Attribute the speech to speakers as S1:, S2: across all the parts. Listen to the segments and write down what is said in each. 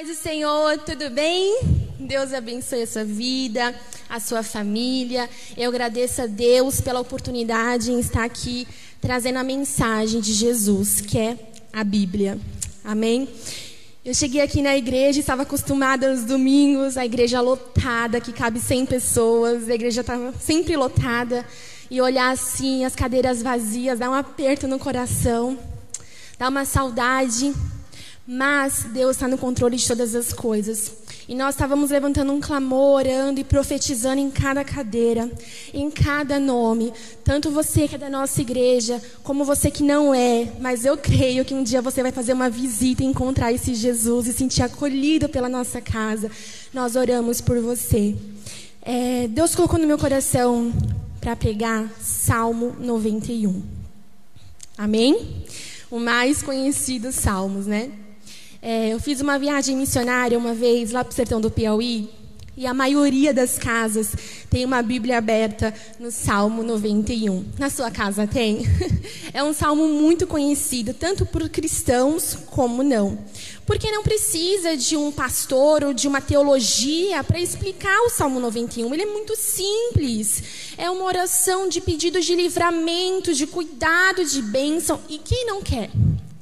S1: paz do Senhor, tudo bem? Deus abençoe a sua vida, a sua família. Eu agradeço a Deus pela oportunidade em estar aqui trazendo a mensagem de Jesus, que é a Bíblia. Amém? Eu cheguei aqui na igreja, estava acostumada aos domingos, a igreja lotada, que cabe 100 pessoas, a igreja estava sempre lotada. E olhar assim, as cadeiras vazias, dá um aperto no coração, dá uma saudade. Mas Deus está no controle de todas as coisas. E nós estávamos levantando um clamor, orando e profetizando em cada cadeira, em cada nome. Tanto você que é da nossa igreja, como você que não é. Mas eu creio que um dia você vai fazer uma visita e encontrar esse Jesus e sentir acolhido pela nossa casa. Nós oramos por você. É, Deus colocou no meu coração para pregar Salmo 91. Amém? O mais conhecido Salmos, né? É, eu fiz uma viagem missionária uma vez lá para o sertão do Piauí e a maioria das casas tem uma Bíblia aberta no Salmo 91. Na sua casa tem? É um salmo muito conhecido, tanto por cristãos como não. Porque não precisa de um pastor ou de uma teologia para explicar o Salmo 91. Ele é muito simples. É uma oração de pedido de livramento, de cuidado, de bênção. E quem não quer?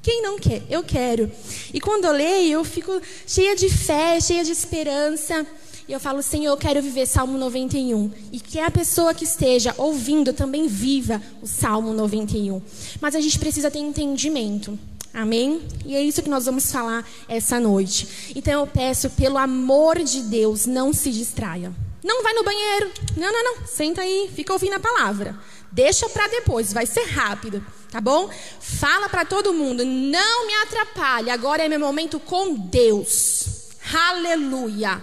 S1: Quem não quer? Eu quero. E quando eu leio, eu fico cheia de fé, cheia de esperança. E eu falo, Senhor, eu quero viver Salmo 91. E que a pessoa que esteja ouvindo também viva o Salmo 91. Mas a gente precisa ter entendimento. Amém? E é isso que nós vamos falar essa noite. Então eu peço, pelo amor de Deus, não se distraia. Não vai no banheiro. Não, não, não. Senta aí, fica ouvindo a palavra. Deixa para depois, vai ser rápido tá bom? Fala para todo mundo, não me atrapalhe, agora é meu momento com Deus. Aleluia.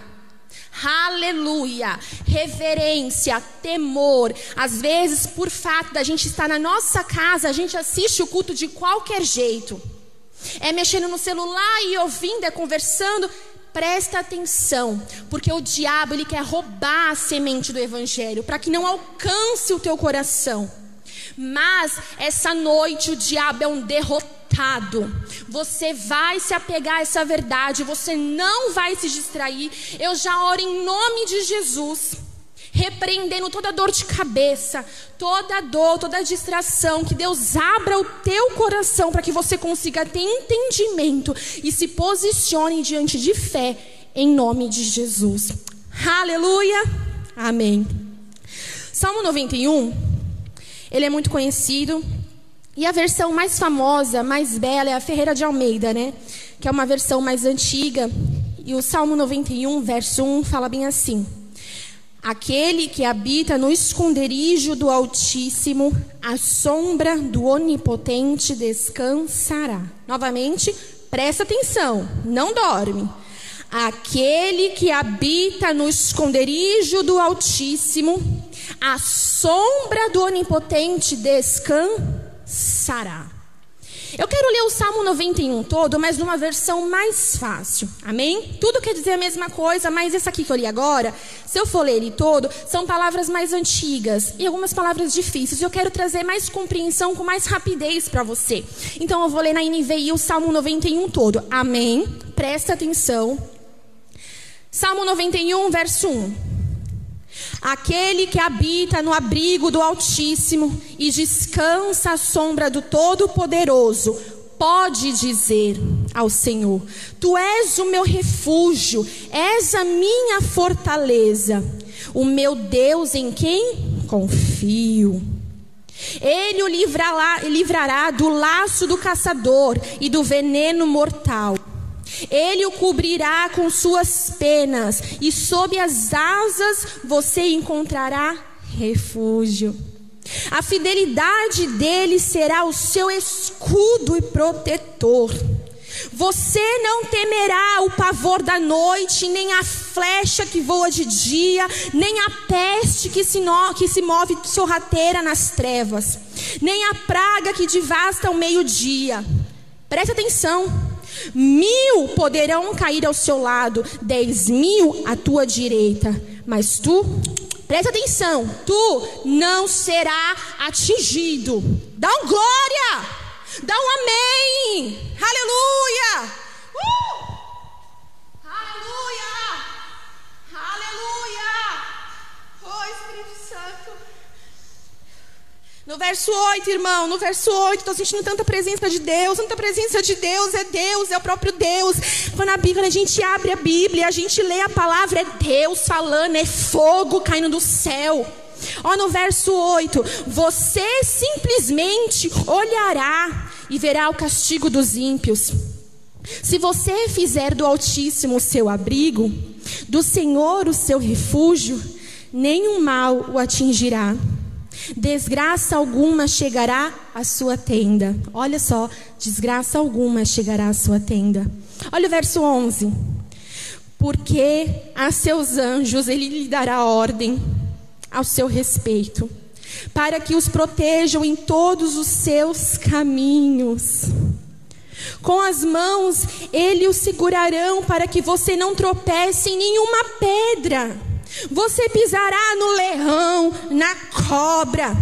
S1: Aleluia, reverência, temor. Às vezes, por fato da gente estar na nossa casa, a gente assiste o culto de qualquer jeito. É mexendo no celular e ouvindo, é conversando. Presta atenção, porque o diabo ele quer roubar a semente do evangelho para que não alcance o teu coração. Mas essa noite o diabo é um derrotado. Você vai se apegar a essa verdade, você não vai se distrair. Eu já oro em nome de Jesus repreendendo toda dor de cabeça, toda dor, toda distração, que Deus abra o teu coração para que você consiga ter entendimento e se posicione diante de fé em nome de Jesus. Aleluia. Amém. Salmo 91 ele é muito conhecido. E a versão mais famosa, mais bela, é a Ferreira de Almeida, né? Que é uma versão mais antiga. E o Salmo 91, verso 1, fala bem assim: Aquele que habita no esconderijo do Altíssimo, a sombra do Onipotente descansará. Novamente, presta atenção, não dorme. Aquele que habita no esconderijo do Altíssimo, a sombra do Onipotente descansará. Eu quero ler o Salmo 91 todo, mas numa versão mais fácil. Amém? Tudo quer dizer a mesma coisa, mas esse aqui que eu li agora, se eu for ler ele todo, são palavras mais antigas e algumas palavras difíceis. Eu quero trazer mais compreensão com mais rapidez para você. Então eu vou ler na NVI o Salmo 91 todo. Amém? Presta atenção. Salmo 91, verso 1. Aquele que habita no abrigo do Altíssimo e descansa à sombra do Todo-Poderoso, pode dizer ao Senhor: Tu és o meu refúgio, és a minha fortaleza, o meu Deus em quem confio. Ele o livrará, livrará do laço do caçador e do veneno mortal. Ele o cobrirá com suas penas, e sob as asas você encontrará refúgio. A fidelidade dele será o seu escudo e protetor. Você não temerá o pavor da noite, nem a flecha que voa de dia, nem a peste que se, no, que se move sorrateira nas trevas, nem a praga que devasta ao meio-dia. Preste atenção. Mil poderão cair ao seu lado, dez mil à tua direita, mas tu, presta atenção, tu não será atingido. Dá um glória, dá um amém, aleluia. Uh! Aleluia! Aleluia! No verso 8, irmão, no verso 8, estou sentindo tanta presença de Deus, tanta presença de Deus, é Deus, é o próprio Deus. Quando a Bíblia, a gente abre a Bíblia, a gente lê a palavra, é Deus falando, é fogo caindo do céu. Ó, no verso 8: Você simplesmente olhará e verá o castigo dos ímpios. Se você fizer do Altíssimo o seu abrigo, do Senhor o seu refúgio, nenhum mal o atingirá. Desgraça alguma chegará à sua tenda. Olha só, desgraça alguma chegará à sua tenda. Olha o verso 11. Porque a seus anjos ele lhe dará ordem ao seu respeito, para que os protejam em todos os seus caminhos. Com as mãos ele o segurarão para que você não tropece em nenhuma pedra. Você pisará no leão, na cobra.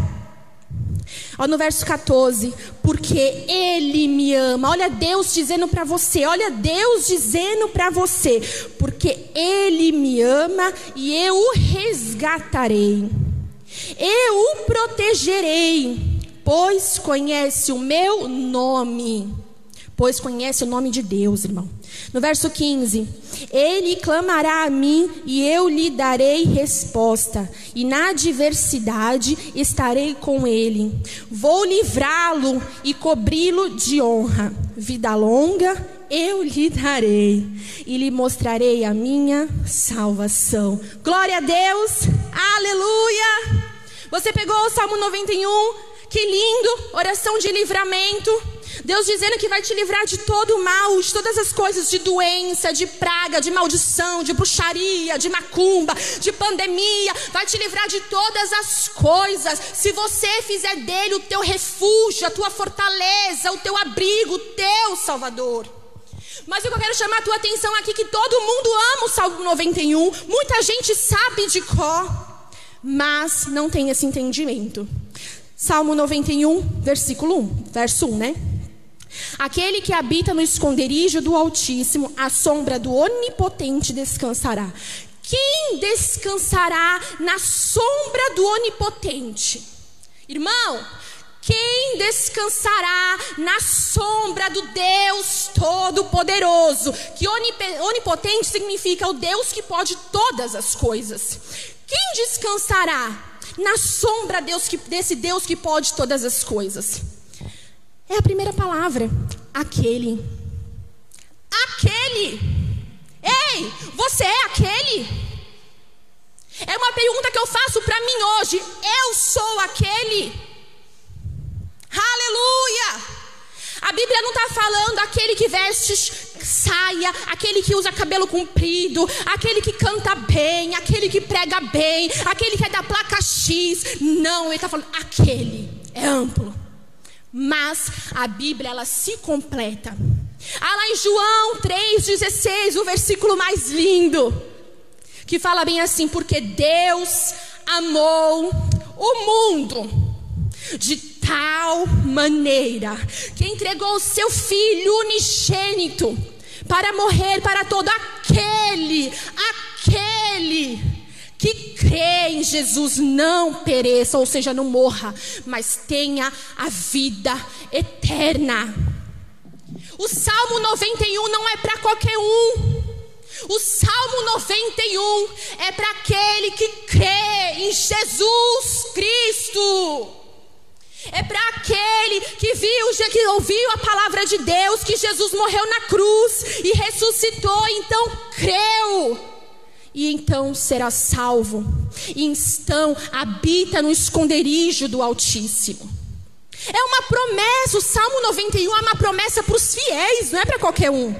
S1: Olha no verso 14, porque Ele me ama. Olha Deus dizendo para você, olha Deus dizendo para você, porque Ele me ama e eu o resgatarei. Eu o protegerei, pois conhece o meu nome. Pois conhece o nome de Deus, irmão. No verso 15: Ele clamará a mim e eu lhe darei resposta, e na adversidade estarei com ele. Vou livrá-lo e cobri-lo de honra. Vida longa eu lhe darei e lhe mostrarei a minha salvação. Glória a Deus, aleluia. Você pegou o Salmo 91, que lindo, oração de livramento. Deus dizendo que vai te livrar de todo o mal, de todas as coisas, de doença, de praga, de maldição, de bruxaria, de macumba, de pandemia, vai te livrar de todas as coisas. Se você fizer dele o teu refúgio, a tua fortaleza, o teu abrigo, o teu Salvador. Mas eu quero chamar a tua atenção aqui que todo mundo ama o Salmo 91, muita gente sabe de cor, mas não tem esse entendimento. Salmo 91, versículo 1, verso 1, né? Aquele que habita no esconderijo do Altíssimo, a sombra do Onipotente descansará. Quem descansará na sombra do Onipotente? Irmão, quem descansará na sombra do Deus Todo-Poderoso? Que onipotente significa o Deus que pode todas as coisas. Quem descansará na sombra desse Deus que pode todas as coisas? É a primeira palavra. Aquele. Aquele. Ei, você é aquele? É uma pergunta que eu faço para mim hoje. Eu sou aquele? Aleluia! A Bíblia não está falando aquele que veste saia, aquele que usa cabelo comprido, aquele que canta bem, aquele que prega bem, aquele que é da placa X. Não, ele está falando aquele. É amplo mas a Bíblia ela se completa. Ah, lá em João 3,16, o versículo mais lindo, que fala bem assim: porque Deus amou o mundo de tal maneira que entregou o seu Filho unigênito para morrer para todo aquele, aquele que crê em Jesus não pereça, ou seja, não morra, mas tenha a vida eterna. O Salmo 91 não é para qualquer um. O Salmo 91 é para aquele que crê em Jesus Cristo. É para aquele que viu, que ouviu a palavra de Deus, que Jesus morreu na cruz e ressuscitou, então creu e então será salvo. E então habita no esconderijo do Altíssimo. É uma promessa, o Salmo 91 é uma promessa para os fiéis, não é para qualquer um.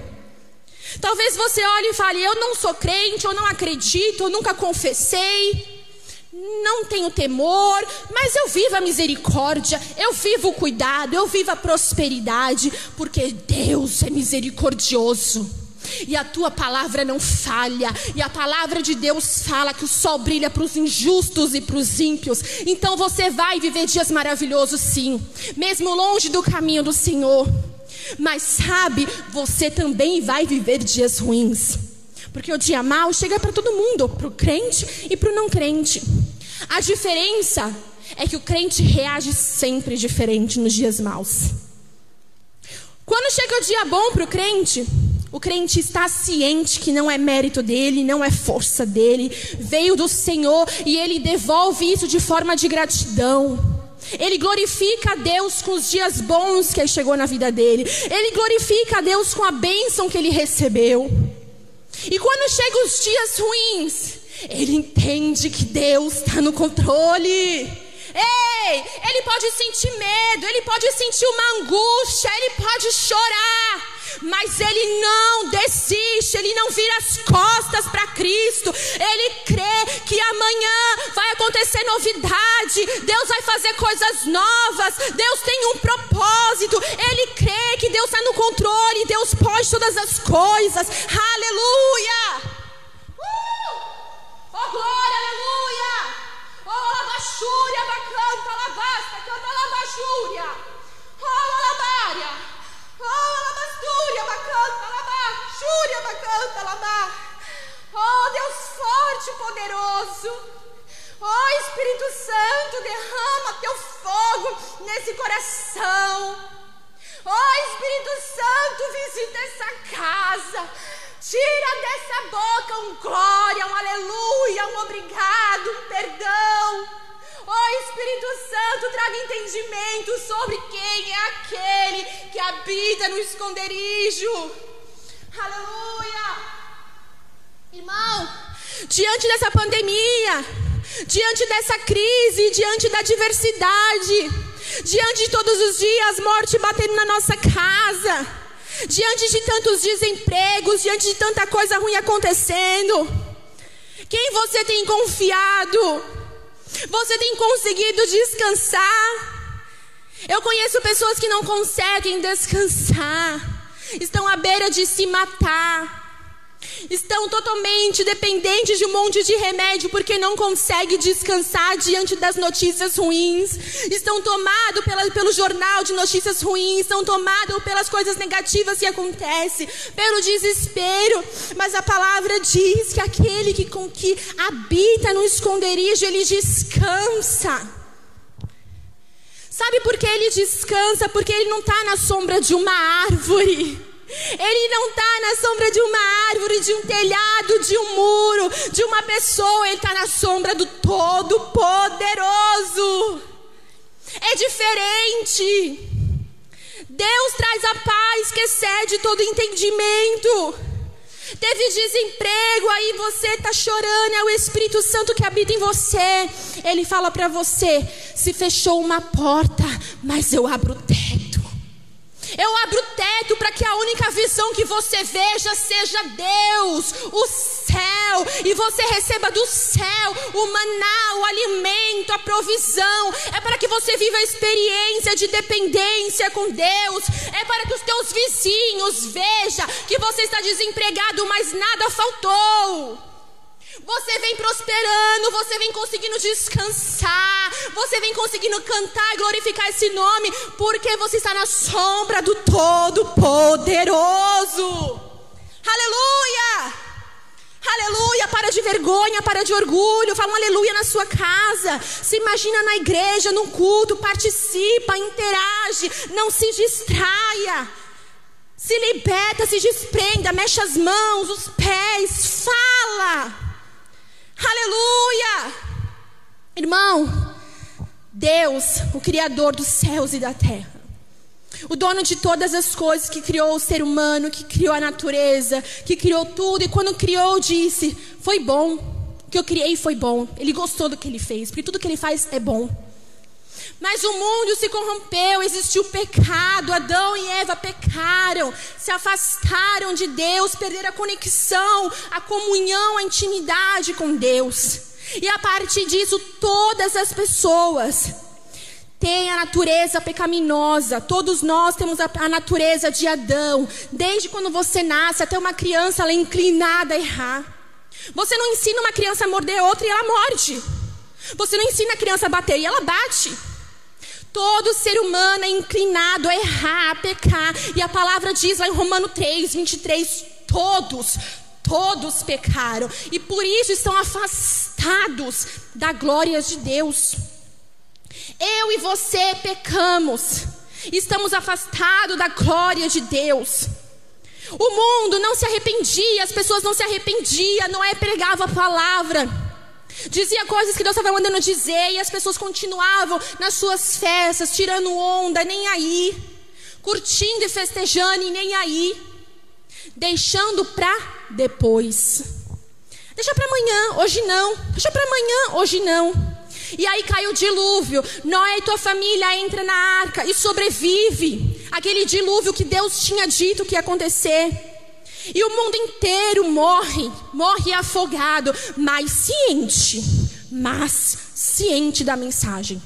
S1: Talvez você olhe e fale: Eu não sou crente, eu não acredito, eu nunca confessei, não tenho temor, mas eu vivo a misericórdia, eu vivo o cuidado, eu vivo a prosperidade, porque Deus é misericordioso. E a tua palavra não falha. E a palavra de Deus fala que o sol brilha para os injustos e para os ímpios. Então você vai viver dias maravilhosos, sim, mesmo longe do caminho do Senhor. Mas sabe, você também vai viver dias ruins. Porque o dia mal chega para todo mundo, para o crente e para o não crente. A diferença é que o crente reage sempre diferente nos dias maus. Quando chega o dia bom para o crente, o crente está ciente que não é mérito dele, não é força dele, veio do Senhor e ele devolve isso de forma de gratidão. Ele glorifica a Deus com os dias bons que chegou na vida dele. Ele glorifica a Deus com a bênção que ele recebeu. E quando chegam os dias ruins, ele entende que Deus está no controle. Ei, ele pode sentir medo, ele pode sentir uma angústia, ele pode chorar, mas ele não desiste, ele não vira as costas para Cristo. Ele crê que amanhã vai acontecer novidade, Deus vai fazer coisas novas, Deus tem um propósito. Ele crê que Deus está no controle, Deus pode todas as coisas. Aleluia! Uh! Oh glória, aleluia! Oh, labachúria, bacanta, lavasta, canta labachúria. Oh, labária. Oh, Deus forte e poderoso. Oh, Espírito Santo, derrama teu fogo nesse coração. Oh, Espírito Santo, visita essa casa. Tira dessa boca um glória, um aleluia, um obrigado, um perdão. Oh Espírito Santo, traga entendimento sobre quem é aquele que habita no esconderijo. Aleluia. Irmão, diante dessa pandemia, diante dessa crise, diante da diversidade, diante de todos os dias morte batendo na nossa casa, diante de tantos desempregos, diante de tanta coisa ruim acontecendo, quem você tem confiado? Você tem conseguido descansar? Eu conheço pessoas que não conseguem descansar, estão à beira de se matar estão totalmente dependentes de um monte de remédio porque não conseguem descansar diante das notícias ruins, estão tomados pelo jornal de notícias ruins, estão tomados pelas coisas negativas que acontecem, pelo desespero. Mas a palavra diz que aquele que, com, que habita no esconderijo, ele descansa. Sabe por que ele descansa? Porque ele não está na sombra de uma árvore. Ele não está na sombra de uma árvore, de um telhado, de um muro, de uma pessoa. Ele está na sombra do Todo-Poderoso. É diferente. Deus traz a paz que excede todo entendimento. Teve desemprego, aí você está chorando, é o Espírito Santo que habita em você. Ele fala para você: se fechou uma porta, mas eu abro o teto. Eu abro o teto para que a única visão que você veja seja Deus, o céu, e você receba do céu o maná, o alimento, a provisão. É para que você viva a experiência de dependência com Deus. É para que os teus vizinhos vejam que você está desempregado, mas nada faltou. Você vem prosperando, você vem conseguindo descansar, você vem conseguindo cantar e glorificar esse nome, porque você está na sombra do Todo-Poderoso. Aleluia! Aleluia, para de vergonha, para de orgulho, fala um aleluia na sua casa. Se imagina na igreja, num culto, participa, interage, não se distraia. Se liberta, se desprenda, mexe as mãos, os pés, fala. Aleluia! Irmão, Deus, o Criador dos céus e da terra, o dono de todas as coisas, que criou o ser humano, que criou a natureza, que criou tudo, e quando criou, disse: Foi bom, o que eu criei foi bom. Ele gostou do que ele fez, porque tudo que ele faz é bom. Mas o mundo se corrompeu, existiu pecado, Adão e Eva pecaram, se afastaram de Deus, perderam a conexão, a comunhão, a intimidade com Deus. E a partir disso, todas as pessoas têm a natureza pecaminosa. Todos nós temos a, natureza de Adão. Desde quando você nasce até uma criança, ela é inclinada a errar. Você não ensina uma criança a morder outra e ela morde. Você não ensina a criança a bater e ela bate. Todo ser humano é inclinado a errar, a pecar. E a palavra diz lá em Romano 3, 23: todos, todos pecaram. E por isso estão afastados da glória de Deus. Eu e você pecamos. Estamos afastados da glória de Deus. O mundo não se arrependia, as pessoas não se arrependiam, Noé pregava a palavra. Dizia coisas que Deus estava mandando dizer e as pessoas continuavam nas suas festas, tirando onda, nem aí. Curtindo e festejando e nem aí. Deixando para depois. Deixa para amanhã, hoje não. Deixa para amanhã, hoje não. E aí cai o dilúvio. Noé e tua família entra na arca e sobrevive. Aquele dilúvio que Deus tinha dito que ia acontecer. E o mundo inteiro morre, morre afogado, mas ciente, mas ciente da mensagem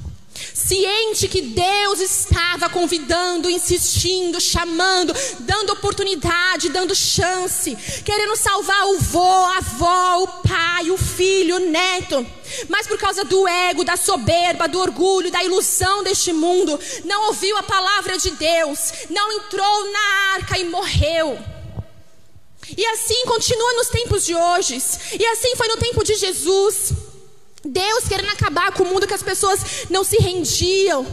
S1: ciente que Deus estava convidando, insistindo, chamando, dando oportunidade, dando chance, querendo salvar o vô, a avó, o pai, o filho, o neto. Mas por causa do ego, da soberba, do orgulho, da ilusão deste mundo, não ouviu a palavra de Deus, não entrou na arca e morreu. E assim continua nos tempos de hoje. E assim foi no tempo de Jesus. Deus querendo acabar com o mundo que as pessoas não se rendiam,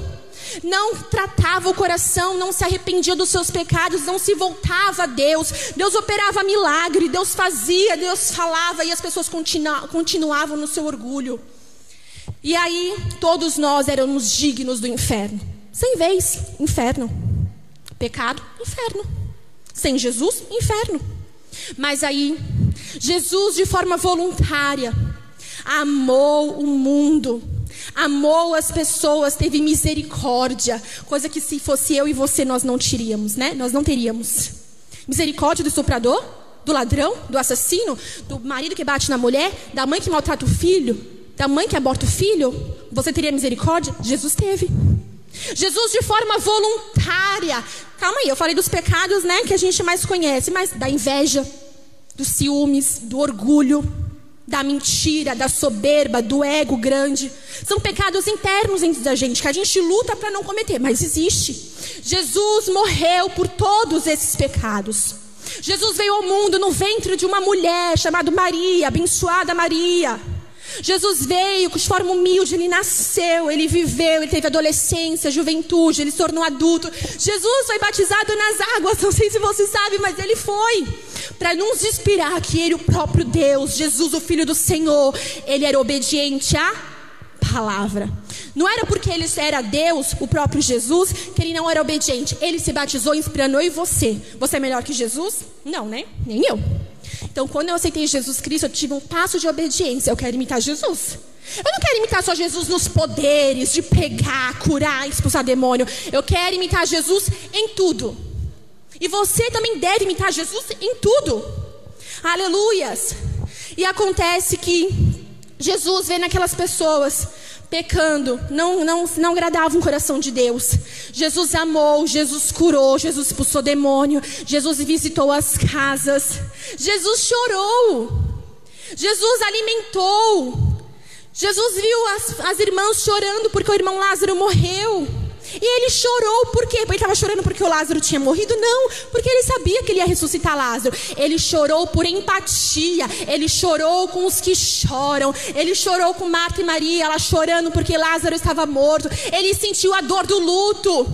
S1: não tratava o coração, não se arrependia dos seus pecados, não se voltava a Deus. Deus operava milagre, Deus fazia, Deus falava e as pessoas continu continuavam no seu orgulho. E aí todos nós éramos dignos do inferno. Sem vez, inferno. Pecado, inferno. Sem Jesus, inferno. Mas aí, Jesus de forma voluntária, amou o mundo, amou as pessoas, teve misericórdia, coisa que se fosse eu e você nós não teríamos, né? Nós não teríamos. Misericórdia do estuprador, do ladrão, do assassino, do marido que bate na mulher, da mãe que maltrata o filho, da mãe que aborta o filho. Você teria misericórdia? Jesus teve. Jesus de forma voluntária. Calma aí, eu falei dos pecados, né, que a gente mais conhece, mas da inveja, dos ciúmes, do orgulho, da mentira, da soberba, do ego grande. São pecados internos dentro da gente que a gente luta para não cometer, mas existe. Jesus morreu por todos esses pecados. Jesus veio ao mundo no ventre de uma mulher chamada Maria, abençoada Maria. Jesus veio de forma humilde, ele nasceu, ele viveu, ele teve adolescência, juventude, ele se tornou adulto. Jesus foi batizado nas águas, não sei se você sabe, mas ele foi. Para nos inspirar que ele, o próprio Deus, Jesus, o Filho do Senhor, ele era obediente à palavra. Não era porque ele era Deus, o próprio Jesus, que ele não era obediente. Ele se batizou inspirando eu e você. Você é melhor que Jesus? Não, né? Nem eu. Então, quando eu aceitei Jesus Cristo, eu tive um passo de obediência. Eu quero imitar Jesus. Eu não quero imitar só Jesus nos poderes de pegar, curar, expulsar demônio. Eu quero imitar Jesus em tudo. E você também deve imitar Jesus em tudo. Aleluias. E acontece que Jesus vê naquelas pessoas pecando, não, não, não agradavam o coração de Deus. Jesus amou, Jesus curou, Jesus expulsou demônio, Jesus visitou as casas, Jesus chorou, Jesus alimentou, Jesus viu as, as irmãs chorando porque o irmão Lázaro morreu. E ele chorou por quê? Ele estava chorando porque o Lázaro tinha morrido? Não, porque ele sabia que ele ia ressuscitar Lázaro. Ele chorou por empatia. Ele chorou com os que choram. Ele chorou com Marta e Maria, ela chorando porque Lázaro estava morto. Ele sentiu a dor do luto.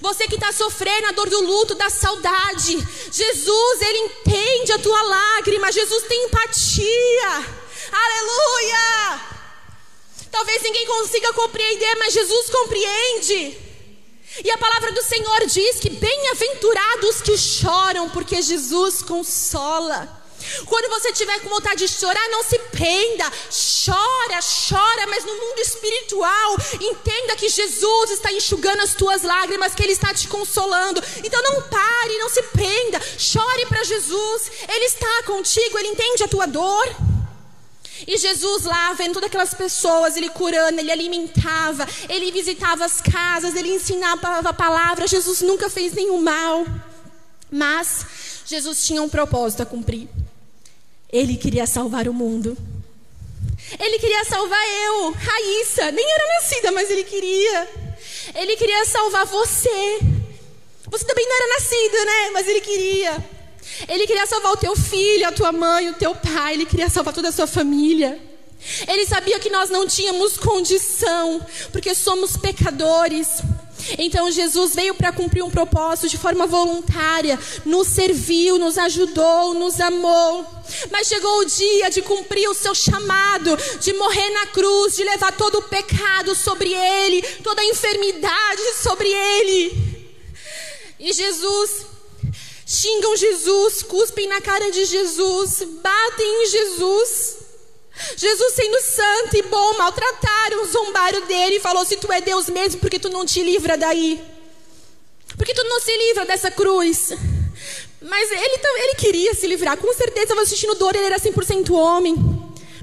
S1: Você que está sofrendo a dor do luto, da saudade. Jesus, Ele entende a tua lágrima. Jesus tem empatia. Aleluia! Talvez ninguém consiga compreender, mas Jesus compreende. E a palavra do Senhor diz que bem-aventurados que choram, porque Jesus consola. Quando você tiver com vontade de chorar, não se prenda. Chora, chora, mas no mundo espiritual, entenda que Jesus está enxugando as tuas lágrimas, que Ele está te consolando. Então não pare, não se prenda. Chore para Jesus. Ele está contigo, Ele entende a tua dor. E Jesus lá, vendo todas aquelas pessoas, ele curando, ele alimentava, ele visitava as casas, ele ensinava a palavra. Jesus nunca fez nenhum mal. Mas Jesus tinha um propósito a cumprir. Ele queria salvar o mundo. Ele queria salvar eu, Raíssa. Nem era nascida, mas ele queria. Ele queria salvar você. Você também não era nascida, né? Mas ele queria. Ele queria salvar o teu filho, a tua mãe, o teu pai. Ele queria salvar toda a sua família. Ele sabia que nós não tínhamos condição, porque somos pecadores. Então Jesus veio para cumprir um propósito de forma voluntária, nos serviu, nos ajudou, nos amou. Mas chegou o dia de cumprir o seu chamado, de morrer na cruz, de levar todo o pecado sobre ele, toda a enfermidade sobre ele. E Jesus xingam Jesus, cuspem na cara de Jesus, batem em Jesus. Jesus, sendo santo e bom, maltrataram, zombaram dele e falou: Se tu é Deus mesmo, por que tu não te livra daí? Por que tu não se livra dessa cruz? Mas ele, ele queria se livrar, com certeza estava sentindo dor, ele era 100% homem.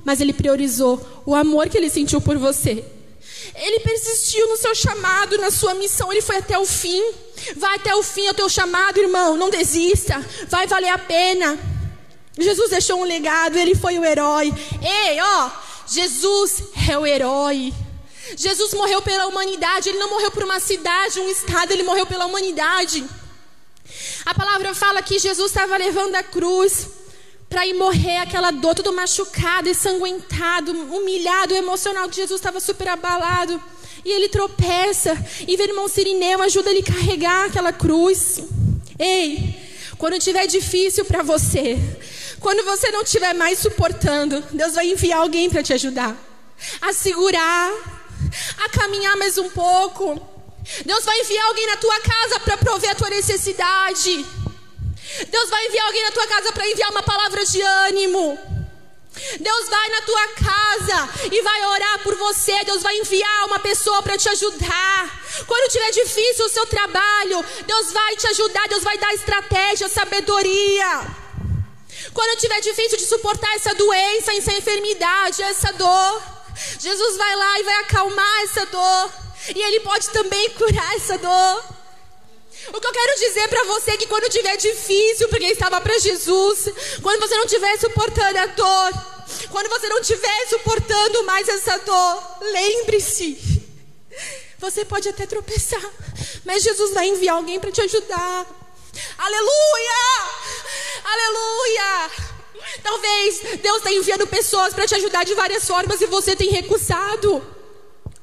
S1: Mas ele priorizou o amor que ele sentiu por você. Ele persistiu no seu chamado, na sua missão, ele foi até o fim. Vai até o fim, é o teu chamado, irmão, não desista, vai valer a pena. Jesus deixou um legado, ele foi o herói. Ei, ó, Jesus é o herói. Jesus morreu pela humanidade, ele não morreu por uma cidade, um estado, ele morreu pela humanidade. A palavra fala que Jesus estava levando a cruz para ir morrer, aquela dor, todo machucado, ensanguentado, humilhado, emocional, que Jesus estava super abalado. E ele tropeça, e vê o irmão Sirineu, ajuda ele a carregar aquela cruz. Ei, quando tiver difícil para você, quando você não estiver mais suportando, Deus vai enviar alguém para te ajudar a segurar, a caminhar mais um pouco. Deus vai enviar alguém na tua casa para prover a tua necessidade. Deus vai enviar alguém na tua casa para enviar uma palavra de ânimo. Deus vai na tua casa e vai orar por você. Deus vai enviar uma pessoa para te ajudar. Quando tiver difícil o seu trabalho, Deus vai te ajudar. Deus vai dar estratégia, sabedoria. Quando tiver difícil de suportar essa doença, essa enfermidade, essa dor, Jesus vai lá e vai acalmar essa dor. E Ele pode também curar essa dor. O que eu quero dizer para você é que quando tiver difícil, porque estava para Jesus, quando você não estiver suportando a dor, quando você não estiver suportando mais essa dor, lembre-se, você pode até tropeçar, mas Jesus vai enviar alguém para te ajudar. Aleluia! Aleluia! Talvez Deus está enviando pessoas para te ajudar de várias formas e você tem recusado.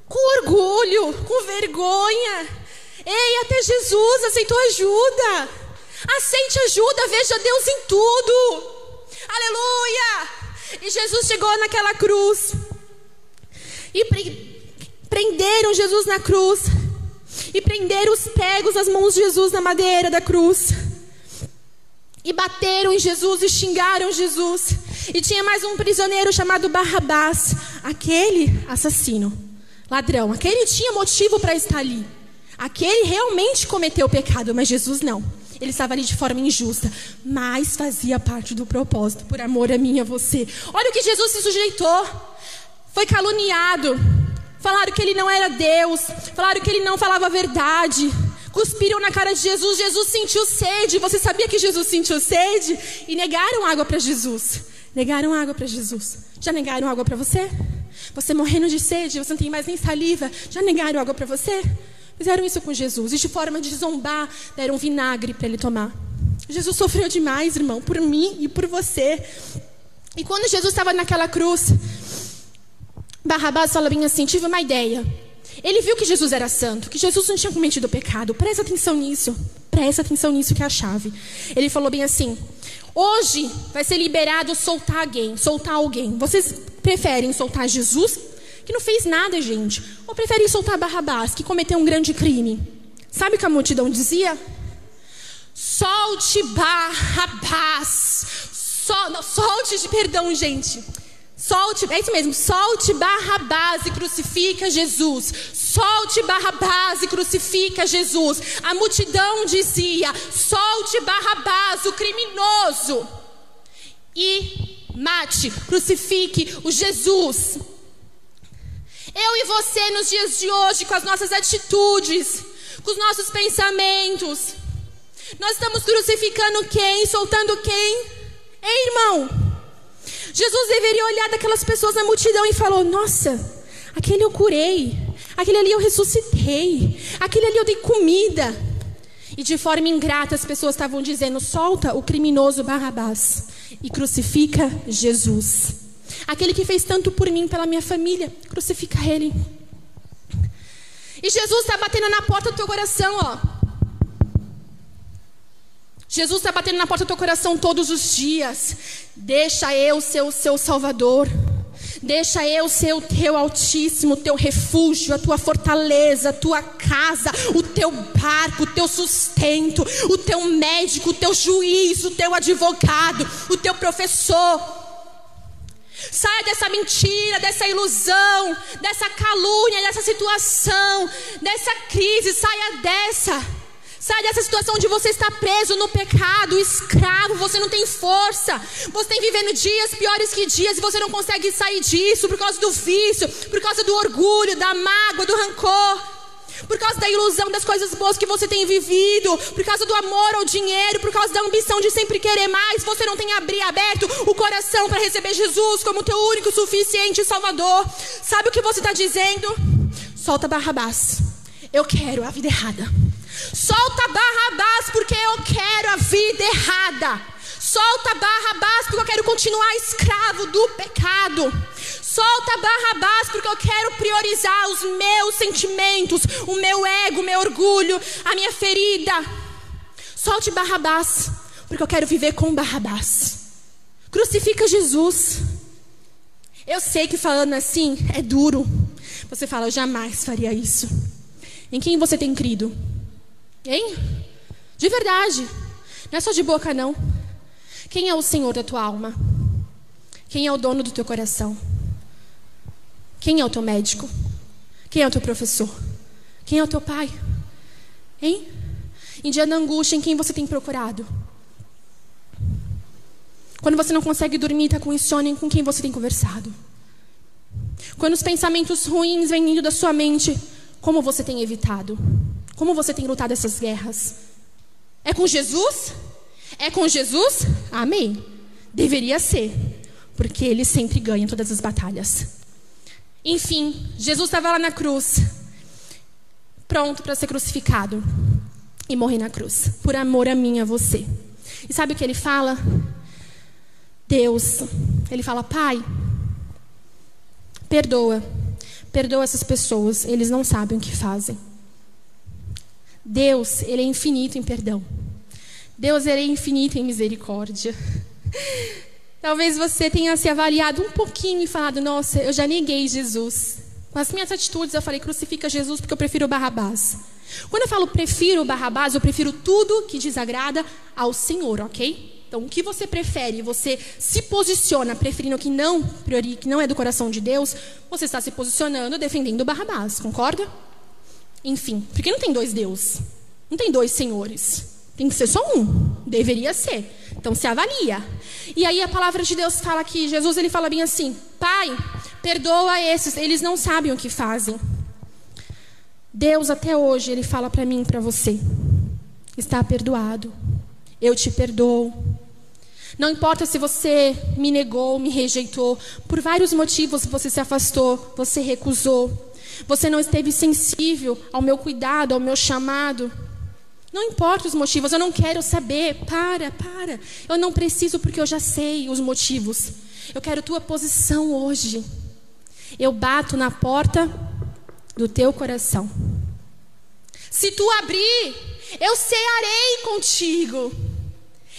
S1: Com orgulho, com vergonha. Ei, até Jesus aceitou ajuda. Aceite ajuda, veja Deus em tudo. Aleluia! E Jesus chegou naquela cruz. E prenderam Jesus na cruz. E prenderam os pregos nas mãos de Jesus na madeira da cruz. E bateram em Jesus e xingaram Jesus. E tinha mais um prisioneiro chamado Barrabás, aquele assassino, ladrão. Aquele tinha motivo para estar ali. Aquele realmente cometeu o pecado, mas Jesus não. Ele estava ali de forma injusta, mas fazia parte do propósito, por amor a mim e a você. Olha o que Jesus se sujeitou. Foi caluniado. Falaram que ele não era Deus. Falaram que ele não falava a verdade. Cuspiram na cara de Jesus. Jesus sentiu sede. Você sabia que Jesus sentiu sede? E negaram água para Jesus. Negaram água para Jesus. Já negaram água para você? Você morrendo de sede, você não tem mais nem saliva. Já negaram água para você? Fizeram isso com Jesus. E de forma de zombar, deram vinagre para ele tomar. Jesus sofreu demais, irmão, por mim e por você. E quando Jesus estava naquela cruz, Barrabás fala bem assim: tive uma ideia. Ele viu que Jesus era santo, que Jesus não tinha cometido pecado. Presta atenção nisso. Presta atenção nisso que é a chave. Ele falou bem assim: hoje vai ser liberado soltar alguém, soltar alguém. Vocês preferem soltar Jesus que não fez nada, gente. Ou prefere soltar Barrabás, que cometeu um grande crime. Sabe o que a multidão dizia? Solte Barrabás. Sol, não, solte, perdão, gente. Solte, é isso mesmo, solte Barrabás e crucifica Jesus. Solte Barrabás e crucifica Jesus. A multidão dizia: solte Barrabás, o criminoso, e mate, crucifique o Jesus. Eu e você, nos dias de hoje, com as nossas atitudes, com os nossos pensamentos, nós estamos crucificando quem? Soltando quem? Ei, irmão? Jesus deveria olhar daquelas pessoas na multidão e falou: Nossa, aquele eu curei, aquele ali eu ressuscitei, aquele ali eu dei comida. E de forma ingrata as pessoas estavam dizendo: Solta o criminoso Barrabás e crucifica Jesus. Aquele que fez tanto por mim, pela minha família. Crucifica ele. E Jesus está batendo na porta do teu coração, ó. Jesus está batendo na porta do teu coração todos os dias. Deixa eu ser o seu Salvador. Deixa eu ser o teu altíssimo, o teu refúgio, a tua fortaleza, a tua casa, o teu barco, o teu sustento, o teu médico, o teu juiz, o teu advogado, o teu professor. Saia dessa mentira, dessa ilusão, dessa calúnia, dessa situação, dessa crise, saia dessa. Sai dessa situação onde você está preso no pecado, escravo, você não tem força. Você tem vivendo dias piores que dias e você não consegue sair disso por causa do vício, por causa do orgulho, da mágoa, do rancor. Por causa da ilusão das coisas boas que você tem vivido, por causa do amor ao dinheiro, por causa da ambição de sempre querer mais, você não tem abrir aberto o coração para receber Jesus como teu único, suficiente Salvador. Sabe o que você está dizendo? Solta Barrabás. Eu quero a vida errada. Solta Barrabás porque eu quero a vida errada. Solta Barrabás porque eu quero continuar escravo do pecado. Solta Barrabás porque eu quero priorizar os meus sentimentos, o meu ego, o meu orgulho, a minha ferida. Solte Barrabás porque eu quero viver com Barrabás. Crucifica Jesus. Eu sei que falando assim é duro. Você fala, eu jamais faria isso. Em quem você tem crido? Hein? De verdade. Não é só de boca, não. Quem é o Senhor da tua alma? Quem é o dono do teu coração? Quem é o teu médico? Quem é o teu professor? Quem é o teu pai? Hein? Em dia da angústia, em quem você tem procurado? Quando você não consegue dormir, está com insônia, com quem você tem conversado? Quando os pensamentos ruins vêm vindo da sua mente, como você tem evitado? Como você tem lutado essas guerras? É com Jesus? É com Jesus? Amém. Deveria ser, porque ele sempre ganha todas as batalhas. Enfim, Jesus estava lá na cruz, pronto para ser crucificado e morrer na cruz, por amor a mim a você. E sabe o que ele fala? Deus, ele fala: Pai, perdoa, perdoa essas pessoas, eles não sabem o que fazem. Deus, ele é infinito em perdão. Deus, ele é infinito em misericórdia. Talvez você tenha se avaliado um pouquinho e falado: Nossa, eu já neguei Jesus. Com as minhas atitudes, eu falei: Crucifica Jesus porque eu prefiro Barrabás. Quando eu falo prefiro Barrabás, eu prefiro tudo que desagrada ao Senhor, ok? Então, o que você prefere? Você se posiciona preferindo o que não, priori, que não é do coração de Deus, você está se posicionando defendendo Barrabás, concorda? Enfim, porque não tem dois deuses, não tem dois senhores. Tem que ser só um. Deveria ser. Então se avalia. E aí a palavra de Deus fala que Jesus ele fala bem assim: Pai, perdoa esses, eles não sabem o que fazem. Deus até hoje ele fala para mim para você: Está perdoado. Eu te perdoo. Não importa se você me negou, me rejeitou, por vários motivos você se afastou, você recusou. Você não esteve sensível ao meu cuidado, ao meu chamado. Não importa os motivos, eu não quero saber. Para, para. Eu não preciso porque eu já sei os motivos. Eu quero tua posição hoje. Eu bato na porta do teu coração. Se tu abrir, eu cearei contigo.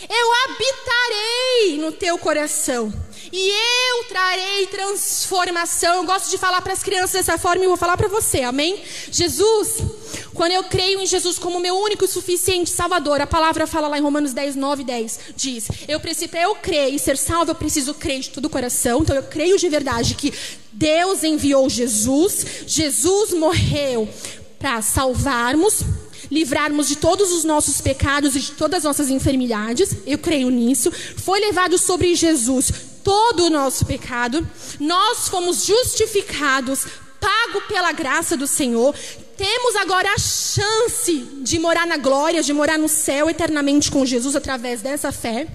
S1: Eu habitarei no teu coração e eu trarei transformação. Eu gosto de falar para as crianças dessa forma e vou falar para você, amém? Jesus, quando eu creio em Jesus como meu único e suficiente Salvador, a palavra fala lá em Romanos 10, 9 10, diz: eu preciso, eu crer e ser salvo, eu preciso crer de todo o coração. Então eu creio de verdade que Deus enviou Jesus, Jesus morreu para salvarmos, livrarmos de todos os nossos pecados e de todas as nossas enfermidades. Eu creio nisso. Foi levado sobre Jesus todo o nosso pecado, nós fomos justificados, pago pela graça do Senhor, temos agora a chance de morar na glória, de morar no céu eternamente com Jesus através dessa fé.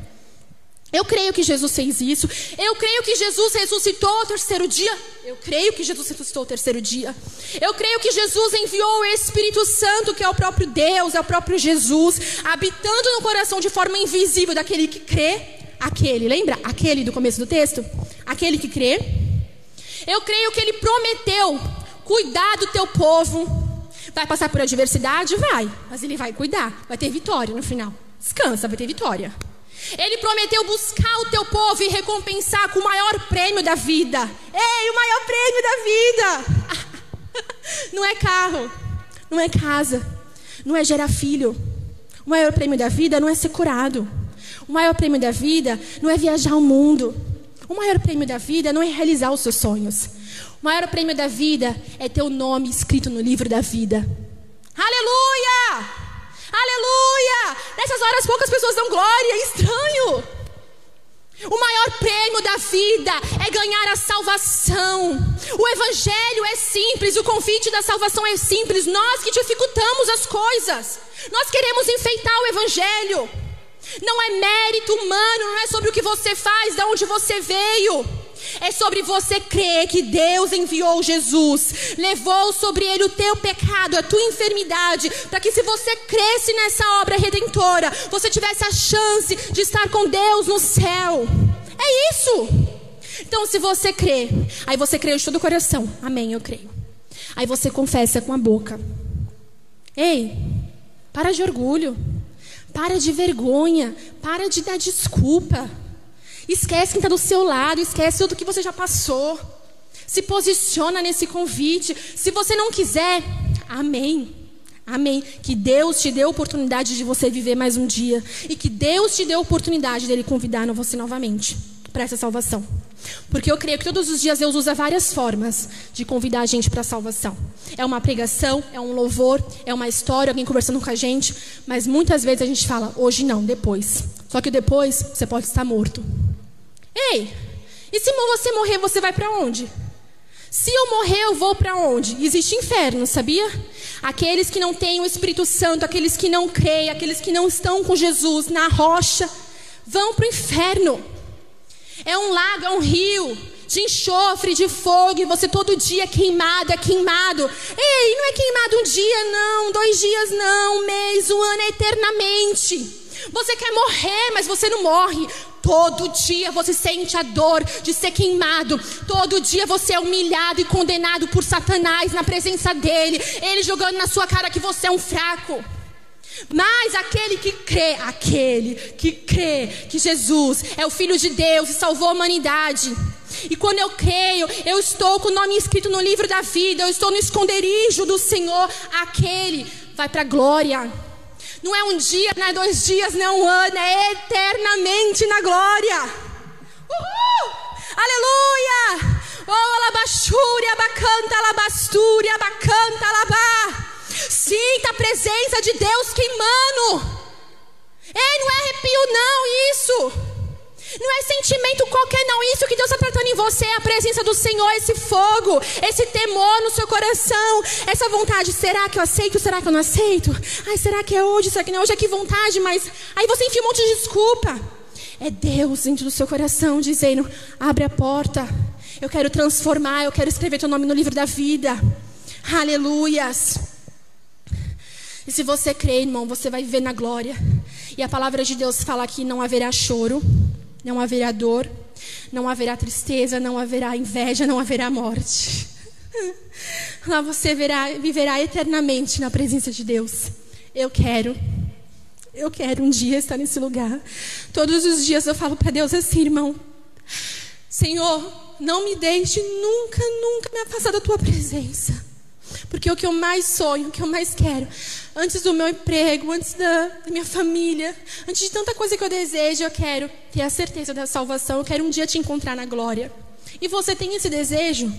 S1: Eu creio que Jesus fez isso. Eu creio que Jesus ressuscitou ao terceiro dia. Eu creio que Jesus ressuscitou ao terceiro dia. Eu creio que Jesus enviou o Espírito Santo, que é o próprio Deus, é o próprio Jesus, habitando no coração de forma invisível daquele que crê aquele, lembra? Aquele do começo do texto? Aquele que crê. Eu creio que ele prometeu cuidar do teu povo. Vai passar por adversidade? Vai. Mas ele vai cuidar. Vai ter vitória no final. Descansa, vai ter vitória. Ele prometeu buscar o teu povo e recompensar com o maior prêmio da vida. Ei, o maior prêmio da vida! Não é carro, não é casa, não é gerar filho. O maior prêmio da vida não é ser curado. O maior prêmio da vida não é viajar o mundo. O maior prêmio da vida não é realizar os seus sonhos. O maior prêmio da vida é ter o nome escrito no livro da vida. Aleluia! Aleluia! Nessas horas poucas pessoas dão glória, é estranho. O maior prêmio da vida é ganhar a salvação. O evangelho é simples, o convite da salvação é simples. Nós que dificultamos as coisas. Nós queremos enfeitar o evangelho. Não é mérito humano, não é sobre o que você faz, de onde você veio. É sobre você crer que Deus enviou Jesus, levou sobre ele o teu pecado, a tua enfermidade, para que se você cresce nessa obra redentora, você tivesse a chance de estar com Deus no céu. É isso. Então, se você crê, aí você crê de todo o coração. Amém, eu creio. Aí você confessa com a boca. Ei, para de orgulho. Para de vergonha. Para de dar desculpa. Esquece quem está do seu lado, esquece tudo que você já passou. Se posiciona nesse convite. Se você não quiser, amém. Amém. Que Deus te dê a oportunidade de você viver mais um dia. E que Deus te dê a oportunidade dele convidar você novamente para essa salvação. Porque eu creio que todos os dias Deus usa várias formas de convidar a gente para a salvação. É uma pregação, é um louvor, é uma história, alguém conversando com a gente. Mas muitas vezes a gente fala, hoje não, depois. Só que depois você pode estar morto. Ei, e se você morrer, você vai para onde? Se eu morrer, eu vou para onde? Existe inferno, sabia? Aqueles que não têm o Espírito Santo, aqueles que não creem, aqueles que não estão com Jesus na rocha, vão para o inferno. É um lago, é um rio de enxofre, de fogo, e você todo dia é queimado, é queimado. Ei, não é queimado um dia, não, dois dias, não, um mês, um ano, é eternamente. Você quer morrer, mas você não morre. Todo dia você sente a dor de ser queimado. Todo dia você é humilhado e condenado por Satanás na presença dele. Ele jogando na sua cara que você é um fraco. Mas aquele que crê, aquele que crê que Jesus é o Filho de Deus e salvou a humanidade. E quando eu creio, eu estou com o nome escrito no livro da vida, eu estou no esconderijo do Senhor, aquele vai para a glória. Não é um dia, não é dois dias, não é um ano, é eternamente na glória. Uhul! Aleluia! Oh, alabachúria, abacanta, alabastúria, abacanta, alabá. Sinta a presença de Deus queimando. Ei, não é arrepio, não, isso. Não é sentimento qualquer, não. Isso que Deus está tratando em você é a presença do Senhor, esse fogo, esse temor no seu coração, essa vontade. Será que eu aceito? Será que eu não aceito? Ai, será que é hoje? Será que não é hoje? É que vontade, mas. Aí você enfia um monte de desculpa. É Deus dentro do seu coração dizendo: abre a porta. Eu quero transformar, eu quero escrever teu nome no livro da vida. Aleluias. E se você crê, irmão, você vai viver na glória. E a palavra de Deus fala que não haverá choro, não haverá dor, não haverá tristeza, não haverá inveja, não haverá morte. Lá você verá, viverá eternamente na presença de Deus. Eu quero. Eu quero um dia estar nesse lugar. Todos os dias eu falo para Deus assim, irmão. Senhor, não me deixe nunca, nunca me afastar da tua presença. Porque o que eu mais sonho, o que eu mais quero, antes do meu emprego, antes da, da, minha família, antes de tanta coisa que eu desejo, eu quero ter a certeza da salvação, eu quero um dia te encontrar na glória. E você tem esse desejo?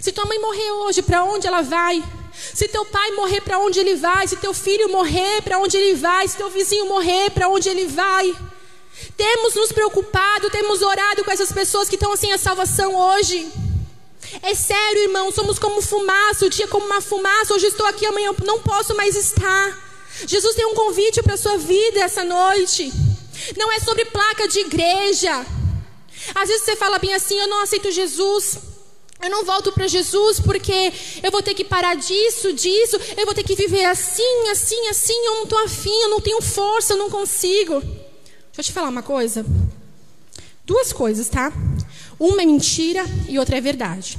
S1: Se tua mãe morrer hoje, para onde ela vai? Se teu pai morrer, para onde ele vai? Se teu filho morrer, para onde ele vai? Se teu vizinho morrer, para onde ele vai? Temos nos preocupado, temos orado com essas pessoas que estão sem a salvação hoje. É sério, irmão, somos como fumaça, o dia como uma fumaça. Hoje estou aqui, amanhã não posso mais estar. Jesus tem um convite para a sua vida essa noite. Não é sobre placa de igreja. Às vezes você fala bem assim: eu não aceito Jesus. Eu não volto para Jesus porque eu vou ter que parar disso, disso. Eu vou ter que viver assim, assim, assim. Eu não estou afim, eu não tenho força, eu não consigo. Deixa eu te falar uma coisa. Duas coisas, tá? Uma é mentira e outra é verdade.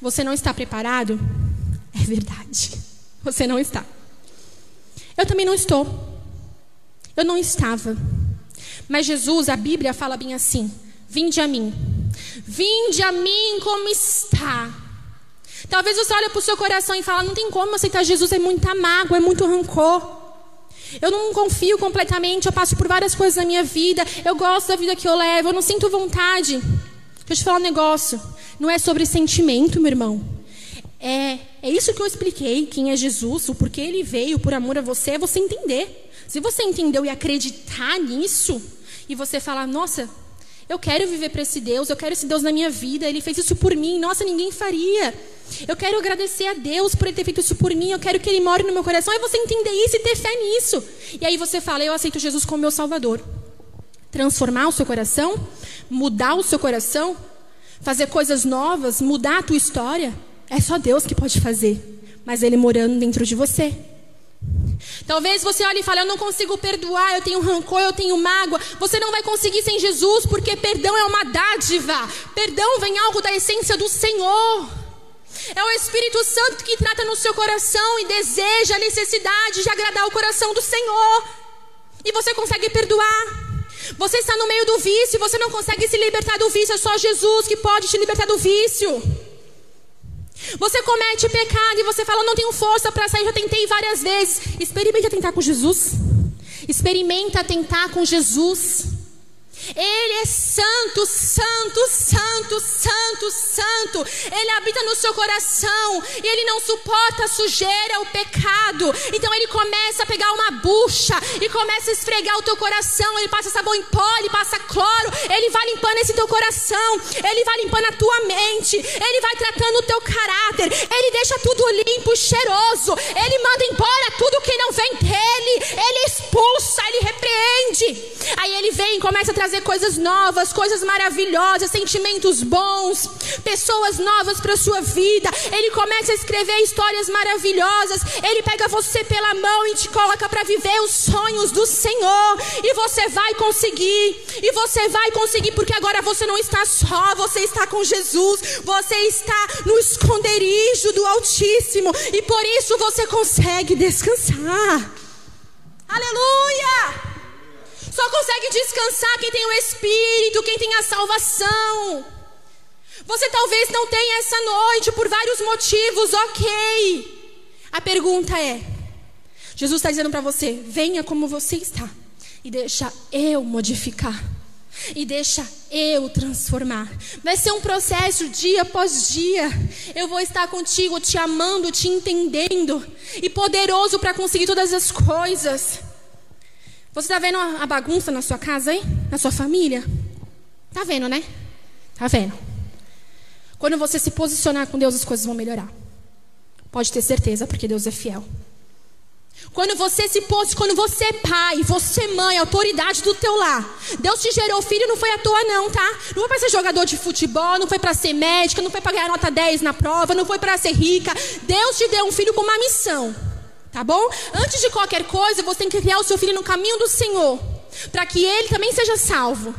S1: Você não está preparado? É verdade. Você não está. Eu também não estou. Eu não estava. Mas Jesus, a Bíblia fala bem assim: Vinde a mim. Vinde a mim como está. Talvez você olhe para o seu coração e fale: Não tem como aceitar Jesus, é muita mágoa, é muito rancor. Eu não confio completamente, eu passo por várias coisas na minha vida, eu gosto da vida que eu levo, eu não sinto vontade. Deixa eu te falar um negócio. Não é sobre sentimento, meu irmão. É, é isso que eu expliquei, quem é Jesus, o porquê ele veio por amor a você, é você entender. Se você entendeu e acreditar nisso, e você falar, nossa, eu quero viver para esse Deus, eu quero esse Deus na minha vida, ele fez isso por mim, nossa, ninguém faria. Eu quero agradecer a Deus por ele ter feito isso por mim, eu quero que ele more no meu coração. É você entender isso e ter fé nisso. E aí você fala, eu aceito Jesus como meu Salvador. Transformar o seu coração, mudar o seu coração, fazer coisas novas, mudar a tua história, é só Deus que pode fazer. Mas ele morando dentro de você. Talvez você olhe e fale: Eu não consigo perdoar, eu tenho rancor, eu tenho mágoa. Você não vai conseguir sem Jesus, porque perdão é uma dádiva. Perdão vem algo da essência do Senhor. É o Espírito Santo que trata no seu coração e deseja a necessidade de agradar o coração do Senhor. E você consegue perdoar. Você está no meio do vício, você não consegue se libertar do vício, é só Jesus que pode te libertar do vício. Você comete pecado e você fala, não tenho força para sair, já tentei várias vezes. Experimenta tentar com Jesus. Experimenta tentar com Jesus. Ele é santo, santo, santo, santo, santo. Ele habita no seu coração e ele não suporta a sujeira, o pecado. Então ele começa a pegar uma bucha e começa a esfregar o teu coração. Ele passa sabão em pó, ele passa cloro. Ele vai limpando esse teu coração. Ele vai limpando a tua mente. Ele vai tratando o teu caráter. Ele deixa tudo limpo, cheiroso. Ele manda embora tudo que não vem dele. Ele expulsa, ele repreende. Vem começa a trazer coisas novas, coisas maravilhosas, sentimentos bons, pessoas novas para a sua vida. Ele começa a escrever histórias maravilhosas. Ele pega você pela mão e te coloca para viver os sonhos do Senhor. E você vai conseguir. E você vai conseguir porque agora você não está só, você está com Jesus. Você está no esconderijo do Altíssimo e por isso você consegue descansar. Aleluia! Só consegue descansar quem tem o Espírito, quem tem a salvação. Você talvez não tenha essa noite por vários motivos, ok. A pergunta é: Jesus está dizendo para você, venha como você está, e deixa eu modificar, e deixa eu transformar. Vai ser um processo dia após dia. Eu vou estar contigo, te amando, te entendendo, e poderoso para conseguir todas as coisas. Você está vendo a bagunça na sua casa, hein? Na sua família? Tá vendo, né? Tá vendo? Quando você se posicionar com Deus, as coisas vão melhorar. Pode ter certeza, porque Deus é fiel. Quando você se pôs, quando você é pai, você é mãe, autoridade do teu lar. Deus te gerou filho, não foi à toa não, tá? Não foi para ser jogador de futebol, não foi para ser médica, não foi para ganhar nota 10 na prova, não foi para ser rica. Deus te deu um filho com uma missão. Tá bom? Antes de qualquer coisa, você tem que criar o seu filho no caminho do Senhor, para que ele também seja salvo.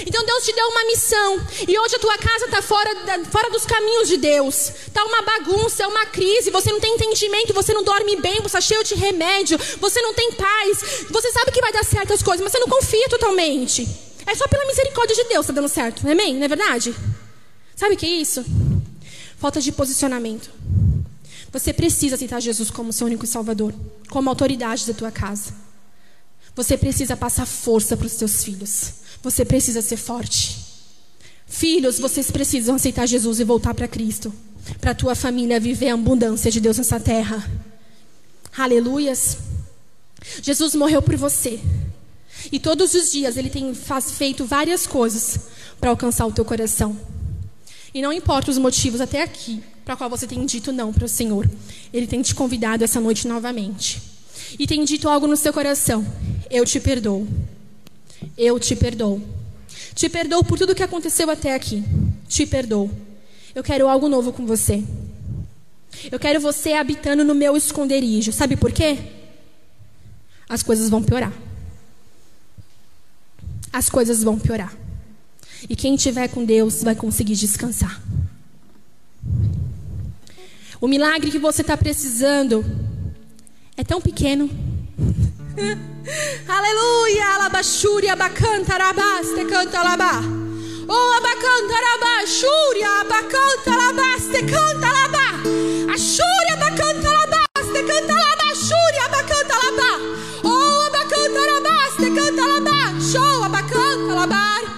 S1: Então Deus te deu uma missão e hoje a tua casa está fora, fora dos caminhos de Deus. Está uma bagunça, é uma crise. Você não tem entendimento, você não dorme bem, você está cheio de remédio, você não tem paz. Você sabe que vai dar certo as coisas, mas você não confia totalmente. É só pela misericórdia de Deus que está dando certo, amém? Não é verdade? Sabe o que é isso? Falta de posicionamento. Você precisa aceitar Jesus como seu único Salvador, como autoridade da tua casa. Você precisa passar força para os seus filhos. Você precisa ser forte. Filhos, vocês precisam aceitar Jesus e voltar para Cristo, para a tua família viver a abundância de Deus nessa terra. Aleluias. Jesus morreu por você. E todos os dias ele tem faz, feito várias coisas para alcançar o teu coração. E não importa os motivos até aqui, para qual você tem dito não para o Senhor. Ele tem te convidado essa noite novamente. E tem dito algo no seu coração: Eu te perdoo. Eu te perdoo. Te perdoo por tudo que aconteceu até aqui. Te perdoo. Eu quero algo novo com você. Eu quero você habitando no meu esconderijo. Sabe por quê? As coisas vão piorar. As coisas vão piorar. E quem estiver com Deus vai conseguir descansar. O milagre que você está precisando é tão pequeno. Aleluia! Alabachúria, abacanta, rabaste, canta, labá. Oh, abacanta, xúria, abacanta, labaste, canta, labá. A xúria, abacanta, labaste, canta, labá, xúria, abacanta, labá. Oh, abacanta, rabaste, canta, labá. Show, abacanta, labar.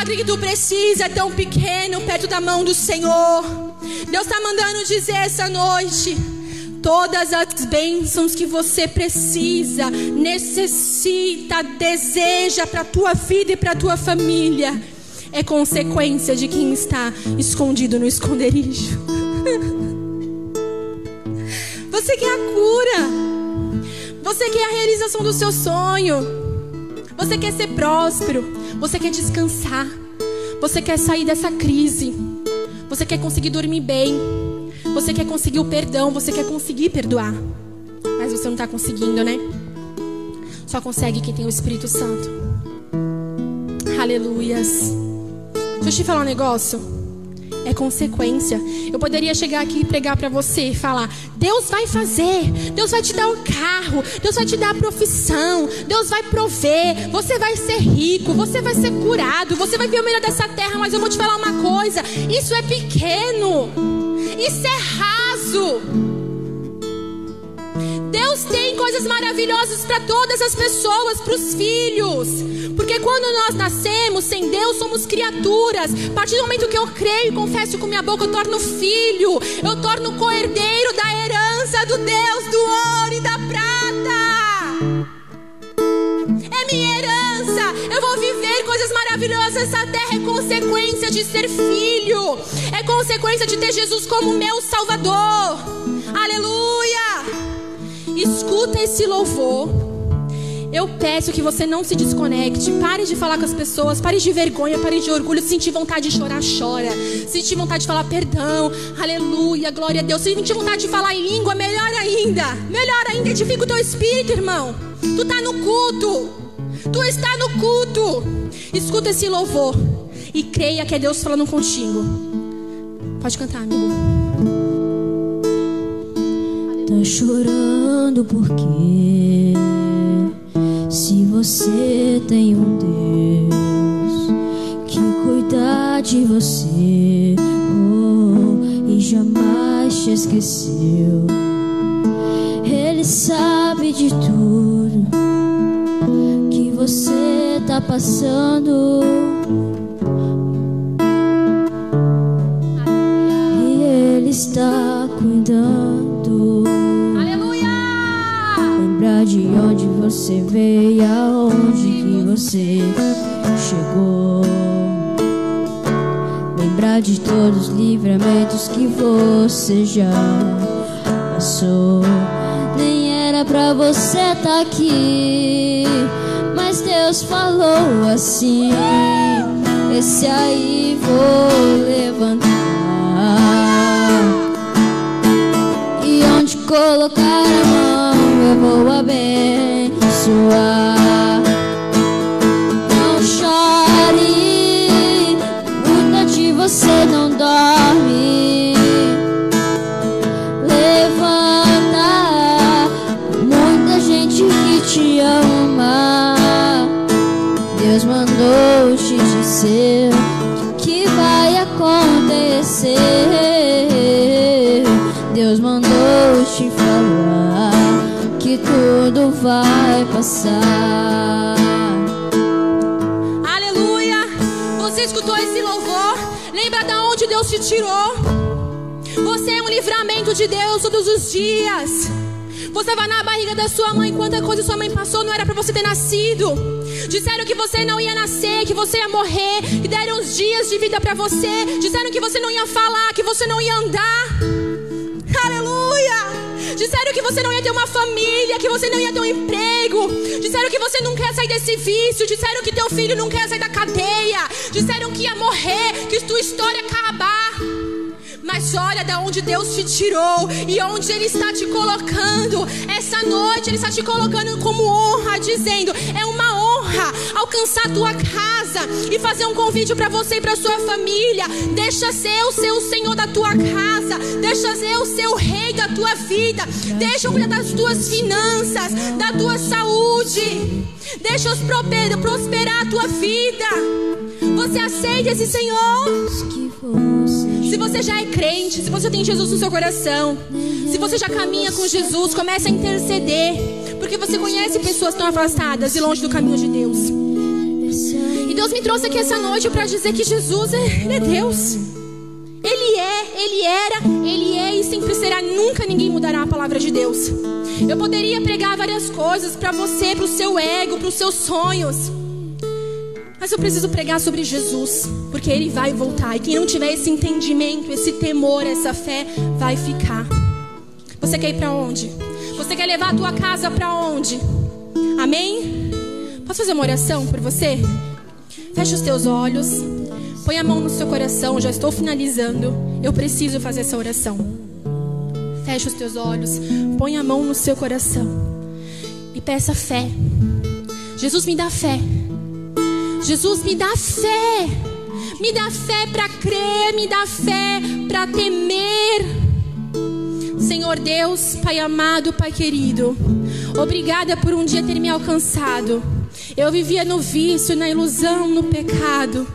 S1: Milagre que tu precisa é tão pequeno perto da mão do Senhor. Deus está mandando dizer essa noite. Todas as bênçãos que você precisa, necessita, deseja para a tua vida e para a tua família, é consequência de quem está escondido no esconderijo. Você quer a cura, você quer a realização do seu sonho, você quer ser próspero, você quer descansar, você quer sair dessa crise, você quer conseguir dormir bem. Você quer conseguir o perdão, você quer conseguir perdoar. Mas você não está conseguindo, né? Só consegue quem tem o Espírito Santo. Aleluias. Deixa eu te falar um negócio. É consequência. Eu poderia chegar aqui e pregar para você e falar: Deus vai fazer, Deus vai te dar o um carro, Deus vai te dar a profissão, Deus vai prover, você vai ser rico, você vai ser curado, você vai ver o melhor dessa terra. Mas eu vou te falar uma coisa: isso é pequeno. Isso é raso. Deus tem coisas maravilhosas para todas as pessoas, para os filhos. Porque quando nós nascemos sem Deus, somos criaturas. A partir do momento que eu creio e confesso com minha boca, eu torno filho. Eu torno co-herdeiro da herança do Deus do ouro e da prata. É minha herança. Eu vou viver coisas maravilhosas. Essa terra é consequência de ser filho. É consequência de ter Jesus como meu Salvador. Aleluia. Escuta esse louvor. Eu peço que você não se desconecte. Pare de falar com as pessoas. Pare de vergonha, pare de orgulho. Se sentir vontade de chorar, chora. Se sentir vontade de falar perdão, aleluia, glória a Deus. Se sentir vontade de falar em língua, melhor ainda. Melhor ainda, edifica o teu espírito, irmão. Tu está no culto. Tu está no culto. Escuta esse louvor e creia que é Deus falando contigo. Pode cantar, amigo.
S2: Tá chorando porque se você tem um Deus que cuida de você oh, e jamais te esqueceu, Ele sabe de tudo você tá passando. E Ele está você veio, aonde que você chegou. Lembrar de todos os livramentos que você já passou. Nem era pra você estar tá aqui mas Deus falou assim: Esse aí vou levantar. E onde colocar a mão eu vou abençoar. Não vai passar.
S1: Aleluia! Você escutou esse louvor? Lembra de onde Deus te tirou? Você é um livramento de Deus todos os dias. Você vai na barriga da sua mãe, quanta coisa sua mãe passou, não era para você ter nascido. Disseram que você não ia nascer, que você ia morrer, que deram uns dias de vida para você. Disseram que você não ia falar, que você não ia andar. Disseram que você não ia ter uma família, que você não ia ter um emprego. Disseram que você não quer sair desse vício. Disseram que teu filho não quer sair da cadeia. Disseram que ia morrer, que tua história ia acabar. Mas olha da onde Deus te tirou e onde Ele está te colocando. Essa noite Ele está te colocando como honra, dizendo: é uma honra alcançar a tua casa e fazer um convite para você e para sua família. Deixa ser o Senhor da tua casa, deixa ser o rei da tua vida. Deixa eu cuidar das tuas finanças, da tua saúde. Deixa os prosperar a tua vida. Você aceita esse Senhor? Se você já é crente, se você tem Jesus no seu coração, se você já caminha com Jesus, comece a interceder, porque você conhece pessoas tão afastadas e longe do caminho de Deus. E Deus me trouxe aqui essa noite para dizer que Jesus é, é Deus. Ele é, ele era, ele é e sempre será. Nunca ninguém mudará a palavra de Deus. Eu poderia pregar várias coisas para você, para o seu ego, para os seus sonhos. Mas eu preciso pregar sobre Jesus, porque ele vai voltar. E quem não tiver esse entendimento, esse temor, essa fé, vai ficar. Você quer ir para onde? Você quer levar a tua casa para onde? Amém? Posso fazer uma oração por você? Feche os teus olhos. Põe a mão no seu coração. Já estou finalizando. Eu preciso fazer essa oração. Feche os teus olhos. Põe a mão no seu coração. E peça fé. Jesus me dá fé Jesus me dá fé. Me dá fé para crer, me dá fé para temer. Senhor Deus, Pai amado, Pai querido, obrigada por um dia ter me alcançado. Eu vivia no vício, na ilusão, no pecado.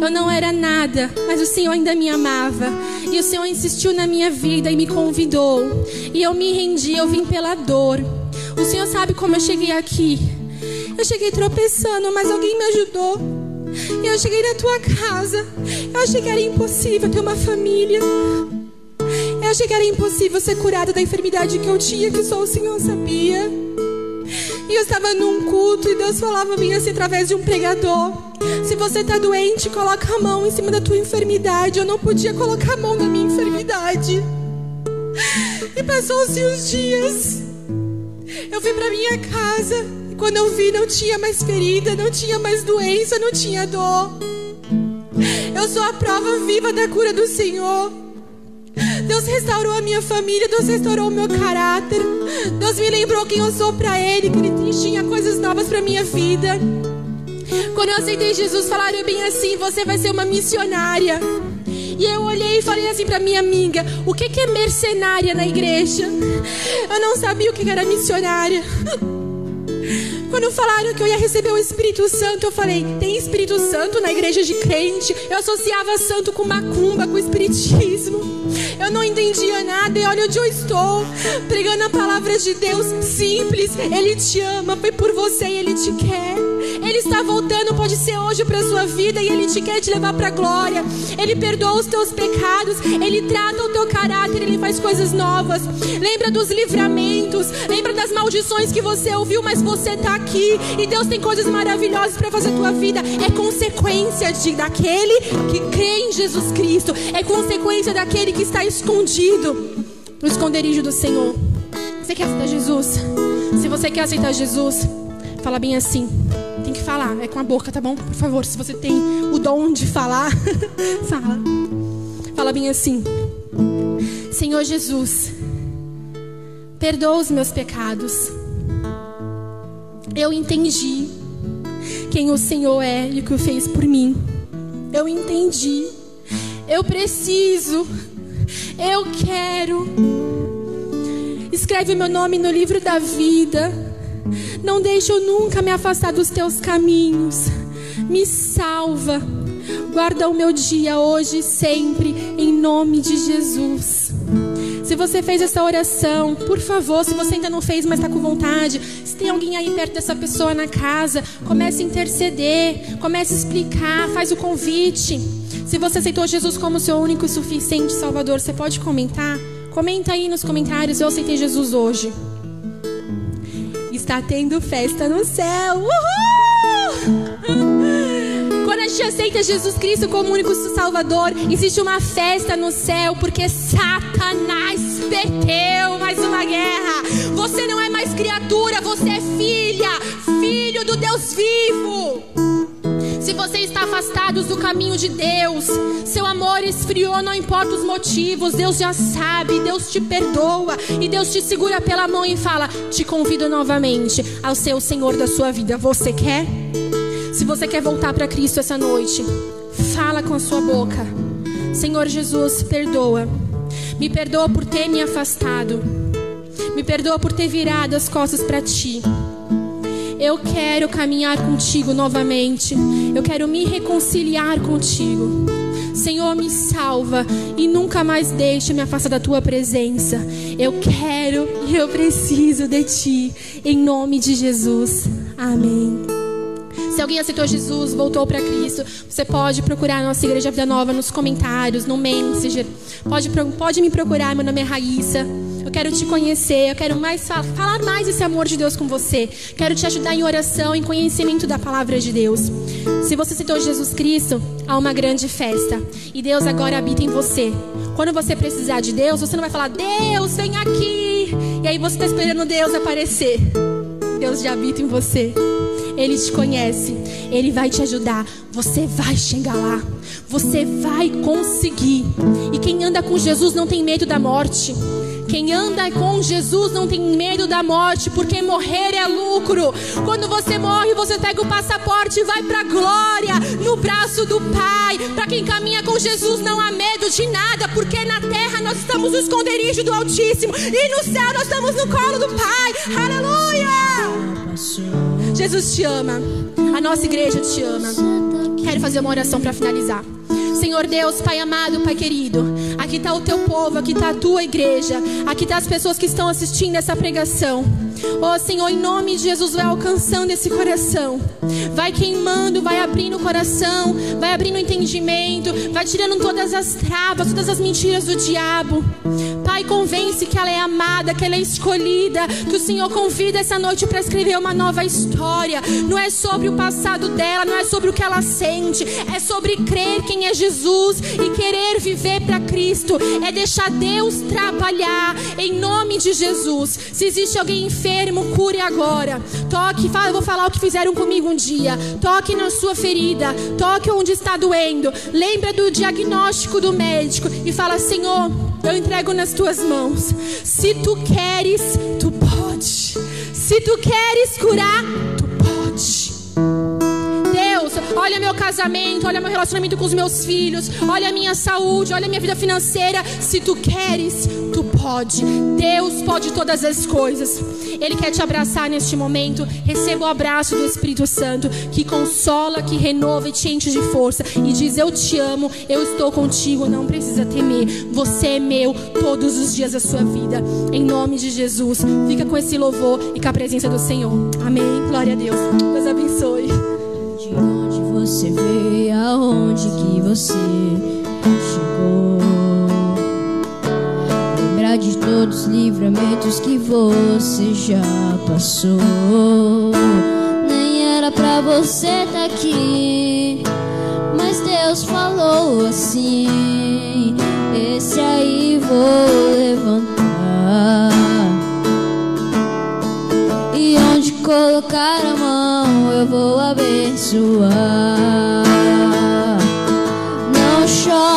S1: Eu não era nada, mas o Senhor ainda me amava. E o Senhor insistiu na minha vida e me convidou. E eu me rendi, eu vim pela dor. O Senhor sabe como eu cheguei aqui. Eu cheguei tropeçando, mas alguém me ajudou. Eu cheguei na tua casa. Eu achei que era impossível ter uma família. Eu achei que era impossível ser curada da enfermidade que eu tinha, que só o Senhor sabia. E eu estava num culto e Deus falava a mim assim através de um pregador. Se você está doente, coloca a mão em cima da tua enfermidade. Eu não podia colocar a mão na minha enfermidade. E passou-se os dias. Eu fui para minha casa quando eu vi, não tinha mais ferida, não tinha mais doença, não tinha dor. Eu sou a prova viva da cura do Senhor. Deus restaurou a minha família, Deus restaurou o meu caráter. Deus me lembrou quem eu sou para Ele, que Ele tinha coisas novas para minha vida. Quando eu aceitei Jesus, falaram bem assim: você vai ser uma missionária. E eu olhei e falei assim para minha amiga: o que, que é mercenária na igreja? Eu não sabia o que era missionária. Quando falaram que eu ia receber o Espírito Santo, eu falei: tem Espírito Santo na igreja de crente? Eu associava santo com macumba, com espiritismo. Eu não entendia nada e olha onde eu estou, pregando a palavra de Deus simples. Ele te ama, foi por você e ele te quer. Ele está voltando, pode ser hoje para sua vida e ele te quer te levar para a glória. Ele perdoa os teus pecados, ele trata o teu caráter, ele faz coisas novas. Lembra dos livramentos, lembra das maldições que você ouviu, mas você está aqui e Deus tem coisas maravilhosas para fazer a tua vida. É consequência de daquele que crê em Jesus Cristo, é consequência daquele que está escondido no esconderijo do Senhor. Você quer aceitar Jesus? Se você quer aceitar Jesus, fala bem assim. Tem que falar, é com a boca, tá bom? Por favor, se você tem o dom de falar, fala. Fala bem assim. Senhor Jesus, perdoa os meus pecados. Eu entendi quem o Senhor é e o que o fez por mim. Eu entendi. Eu preciso. Eu quero. Escreve meu nome no livro da vida não deixe eu nunca me afastar dos teus caminhos. Me salva. Guarda o meu dia hoje e sempre, em nome de Jesus. Se você fez essa oração, por favor, se você ainda não fez, mas está com vontade, se tem alguém aí perto dessa pessoa na casa, comece a interceder, comece a explicar, faz o convite. Se você aceitou Jesus como seu único e suficiente Salvador, você pode comentar? Comenta aí nos comentários, eu aceitei Jesus hoje. Está tendo festa no céu. Uhul! Quando a gente aceita Jesus Cristo como único Salvador, existe uma festa no céu, porque Satanás perdeu mais uma guerra. Você não é mais criatura, você é filha, filho do Deus vivo. Se você está afastado do caminho de Deus, seu amor esfriou, não importa os motivos, Deus já sabe, Deus te perdoa e Deus te segura pela mão e fala: Te convido novamente ao ser o Senhor da sua vida. Você quer? Se você quer voltar para Cristo essa noite, fala com a sua boca. Senhor Jesus, perdoa. Me perdoa por ter me afastado. Me perdoa por ter virado as costas para ti. Eu quero caminhar contigo novamente. Eu quero me reconciliar contigo. Senhor, me salva e nunca mais deixe me afastar da tua presença. Eu quero e eu preciso de ti. Em nome de Jesus. Amém. Se alguém aceitou Jesus, voltou para Cristo, você pode procurar a nossa Igreja Vida Nova nos comentários, no Messenger. Pode, pode me procurar, meu nome é Raíssa. Quero te conhecer, eu quero mais falar mais desse amor de Deus com você. Quero te ajudar em oração, em conhecimento da palavra de Deus. Se você aceitou Jesus Cristo, há uma grande festa. E Deus agora habita em você. Quando você precisar de Deus, você não vai falar, Deus, vem aqui. E aí você está esperando Deus aparecer. Deus já habita em você. Ele te conhece, Ele vai te ajudar. Você vai chegar lá, você vai conseguir. E quem anda com Jesus não tem medo da morte. Quem anda com Jesus não tem medo da morte, porque morrer é lucro. Quando você morre, você pega o passaporte e vai para a glória, no braço do Pai. Para quem caminha com Jesus, não há medo de nada, porque na terra nós estamos no esconderijo do Altíssimo e no céu nós estamos no colo do Pai. Aleluia! Jesus te ama, a nossa igreja te ama. Quero fazer uma oração para finalizar. Senhor Deus, Pai amado, Pai querido, aqui está o teu povo, aqui está a tua igreja, aqui está as pessoas que estão assistindo essa pregação. Oh Senhor, em nome de Jesus, vai alcançando esse coração, vai queimando, vai abrindo o coração, vai abrindo o entendimento, vai tirando todas as travas, todas as mentiras do diabo. Pai, convence que ela é amada, que ela é escolhida, que o Senhor convida essa noite para escrever uma nova história. Não é sobre o passado dela, não é sobre o que ela sente, é sobre crer quem é Jesus e querer viver para Cristo. É deixar Deus trabalhar em nome de Jesus. Se existe alguém enfermo, cure agora. Toque, fala, eu vou falar o que fizeram comigo um dia. Toque na sua ferida, toque onde está doendo. Lembra do diagnóstico do médico e fala: Senhor, eu entrego nas tuas mãos. Se tu queres, tu pode. Se tu queres curar, olha meu casamento, olha meu relacionamento com os meus filhos, olha a minha saúde, olha a minha vida financeira. Se tu queres, tu pode. Deus pode todas as coisas. Ele quer te abraçar neste momento. Receba o abraço do Espírito Santo que consola, que renova e te enche de força e diz: Eu te amo, eu estou contigo, não precisa temer. Você é meu todos os dias da sua vida. Em nome de Jesus, fica com esse louvor e com a presença do Senhor. Amém. Glória a Deus. Deus abençoe.
S2: Você veio, aonde que você chegou. Lembrar de todos os livramentos que você já passou. Nem era pra você tá aqui, mas Deus falou assim: Esse aí vou levantar. E onde colocar a mão eu vou abençoar. Não chore,